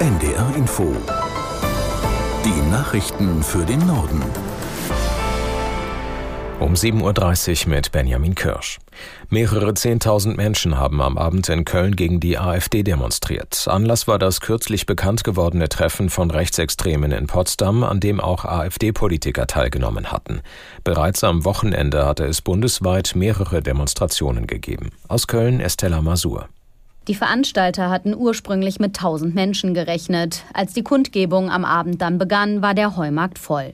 NDR Info. Die Nachrichten für den Norden. Um 7.30 Uhr mit Benjamin Kirsch. Mehrere Zehntausend Menschen haben am Abend in Köln gegen die AfD demonstriert. Anlass war das kürzlich bekannt gewordene Treffen von Rechtsextremen in Potsdam, an dem auch AfD-Politiker teilgenommen hatten. Bereits am Wochenende hatte es bundesweit mehrere Demonstrationen gegeben. Aus Köln Estella Masur. Die Veranstalter hatten ursprünglich mit 1000 Menschen gerechnet. Als die Kundgebung am Abend dann begann, war der Heumarkt voll.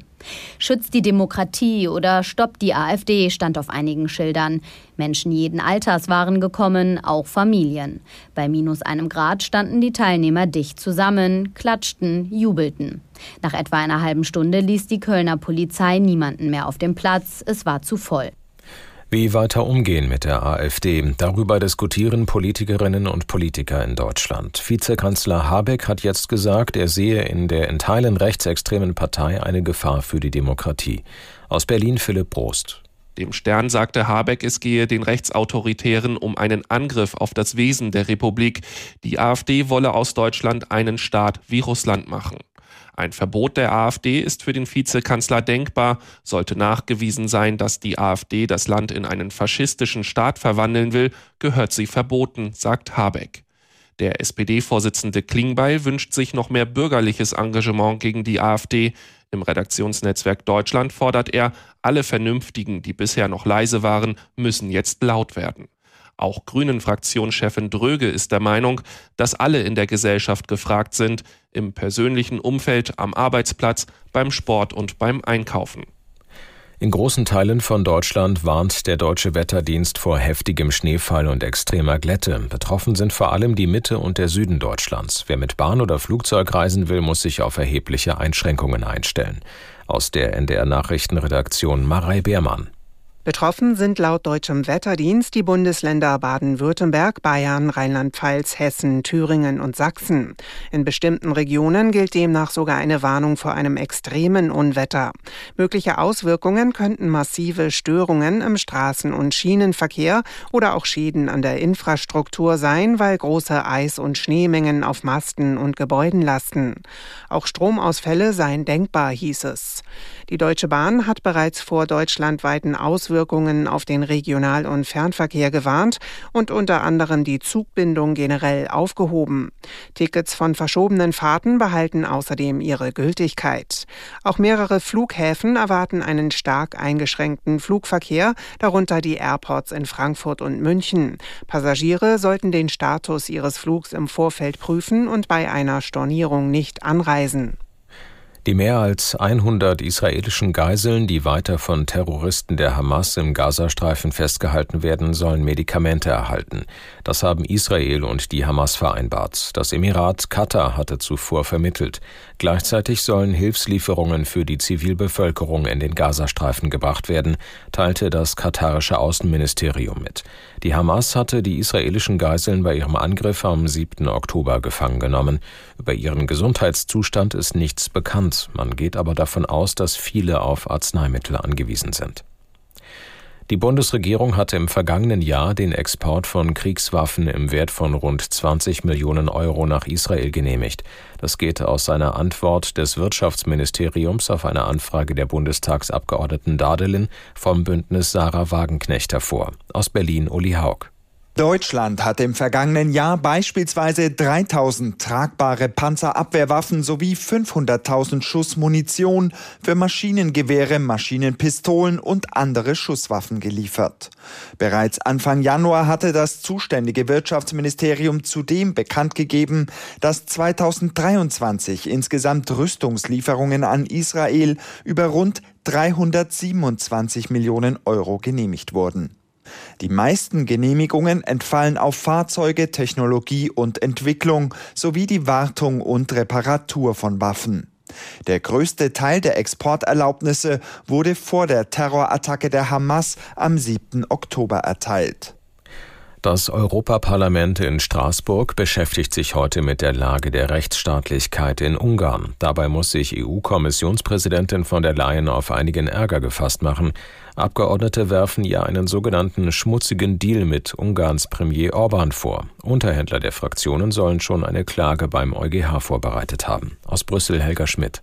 Schützt die Demokratie oder stoppt die AfD stand auf einigen Schildern. Menschen jeden Alters waren gekommen, auch Familien. Bei minus einem Grad standen die Teilnehmer dicht zusammen, klatschten, jubelten. Nach etwa einer halben Stunde ließ die Kölner Polizei niemanden mehr auf dem Platz, es war zu voll. Weiter umgehen mit der AfD? Darüber diskutieren Politikerinnen und Politiker in Deutschland. Vizekanzler Habeck hat jetzt gesagt, er sehe in der in Teilen rechtsextremen Partei eine Gefahr für die Demokratie. Aus Berlin Philipp Brost. Dem Stern sagte Habeck, es gehe den Rechtsautoritären um einen Angriff auf das Wesen der Republik. Die AfD wolle aus Deutschland einen Staat wie Russland machen. Ein Verbot der AfD ist für den Vizekanzler denkbar, sollte nachgewiesen sein, dass die AfD das Land in einen faschistischen Staat verwandeln will, gehört sie verboten, sagt Habeck. Der SPD-Vorsitzende Klingbeil wünscht sich noch mehr bürgerliches Engagement gegen die AfD. Im Redaktionsnetzwerk Deutschland fordert er, alle Vernünftigen, die bisher noch leise waren, müssen jetzt laut werden. Auch Grünen-Fraktionschefin Dröge ist der Meinung, dass alle in der Gesellschaft gefragt sind, im persönlichen Umfeld, am Arbeitsplatz, beim Sport und beim Einkaufen. In großen Teilen von Deutschland warnt der deutsche Wetterdienst vor heftigem Schneefall und extremer Glätte. Betroffen sind vor allem die Mitte und der Süden Deutschlands. Wer mit Bahn oder Flugzeug reisen will, muss sich auf erhebliche Einschränkungen einstellen. Aus der NDR Nachrichtenredaktion Marei Beermann. Betroffen sind laut deutschem Wetterdienst die Bundesländer Baden-Württemberg, Bayern, Rheinland-Pfalz, Hessen, Thüringen und Sachsen. In bestimmten Regionen gilt demnach sogar eine Warnung vor einem extremen Unwetter. Mögliche Auswirkungen könnten massive Störungen im Straßen- und Schienenverkehr oder auch Schäden an der Infrastruktur sein, weil große Eis- und Schneemengen auf Masten und Gebäuden lasten. Auch Stromausfälle seien denkbar, hieß es. Die Deutsche Bahn hat bereits vor deutschlandweiten Auswirkungen auf den Regional- und Fernverkehr gewarnt und unter anderem die Zugbindung generell aufgehoben. Tickets von verschobenen Fahrten behalten außerdem ihre Gültigkeit. Auch mehrere Flughäfen erwarten einen stark eingeschränkten Flugverkehr, darunter die Airports in Frankfurt und München. Passagiere sollten den Status ihres Flugs im Vorfeld prüfen und bei einer Stornierung nicht anreisen. Die mehr als 100 israelischen Geiseln, die weiter von Terroristen der Hamas im Gazastreifen festgehalten werden, sollen Medikamente erhalten. Das haben Israel und die Hamas vereinbart. Das Emirat Katar hatte zuvor vermittelt. Gleichzeitig sollen Hilfslieferungen für die Zivilbevölkerung in den Gazastreifen gebracht werden, teilte das katarische Außenministerium mit. Die Hamas hatte die israelischen Geiseln bei ihrem Angriff am 7. Oktober gefangen genommen. Über ihren Gesundheitszustand ist nichts bekannt. Man geht aber davon aus, dass viele auf Arzneimittel angewiesen sind. Die Bundesregierung hatte im vergangenen Jahr den Export von Kriegswaffen im Wert von rund 20 Millionen Euro nach Israel genehmigt. Das geht aus einer Antwort des Wirtschaftsministeriums auf eine Anfrage der Bundestagsabgeordneten Dadelin vom Bündnis Sarah Wagenknecht hervor. Aus Berlin Uli Haug. Deutschland hat im vergangenen Jahr beispielsweise 3000 tragbare Panzerabwehrwaffen sowie 500.000 Schuss Munition für Maschinengewehre, Maschinenpistolen und andere Schusswaffen geliefert. Bereits Anfang Januar hatte das zuständige Wirtschaftsministerium zudem bekannt gegeben, dass 2023 insgesamt Rüstungslieferungen an Israel über rund 327 Millionen Euro genehmigt wurden. Die meisten Genehmigungen entfallen auf Fahrzeuge, Technologie und Entwicklung sowie die Wartung und Reparatur von Waffen. Der größte Teil der Exporterlaubnisse wurde vor der Terrorattacke der Hamas am 7. Oktober erteilt. Das Europaparlament in Straßburg beschäftigt sich heute mit der Lage der Rechtsstaatlichkeit in Ungarn. Dabei muss sich EU-Kommissionspräsidentin von der Leyen auf einigen Ärger gefasst machen. Abgeordnete werfen ihr einen sogenannten schmutzigen Deal mit Ungarns Premier Orban vor. Unterhändler der Fraktionen sollen schon eine Klage beim EuGH vorbereitet haben. Aus Brüssel Helga Schmidt.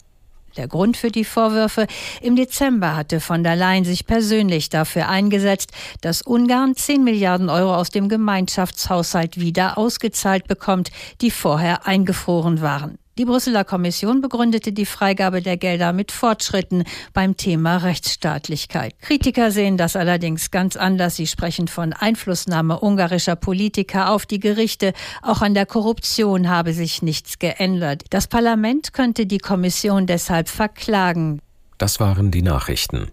Der Grund für die Vorwürfe? Im Dezember hatte von der Leyen sich persönlich dafür eingesetzt, dass Ungarn 10 Milliarden Euro aus dem Gemeinschaftshaushalt wieder ausgezahlt bekommt, die vorher eingefroren waren. Die Brüsseler Kommission begründete die Freigabe der Gelder mit Fortschritten beim Thema Rechtsstaatlichkeit. Kritiker sehen das allerdings ganz anders. Sie sprechen von Einflussnahme ungarischer Politiker auf die Gerichte. Auch an der Korruption habe sich nichts geändert. Das Parlament könnte die Kommission deshalb verklagen. Das waren die Nachrichten.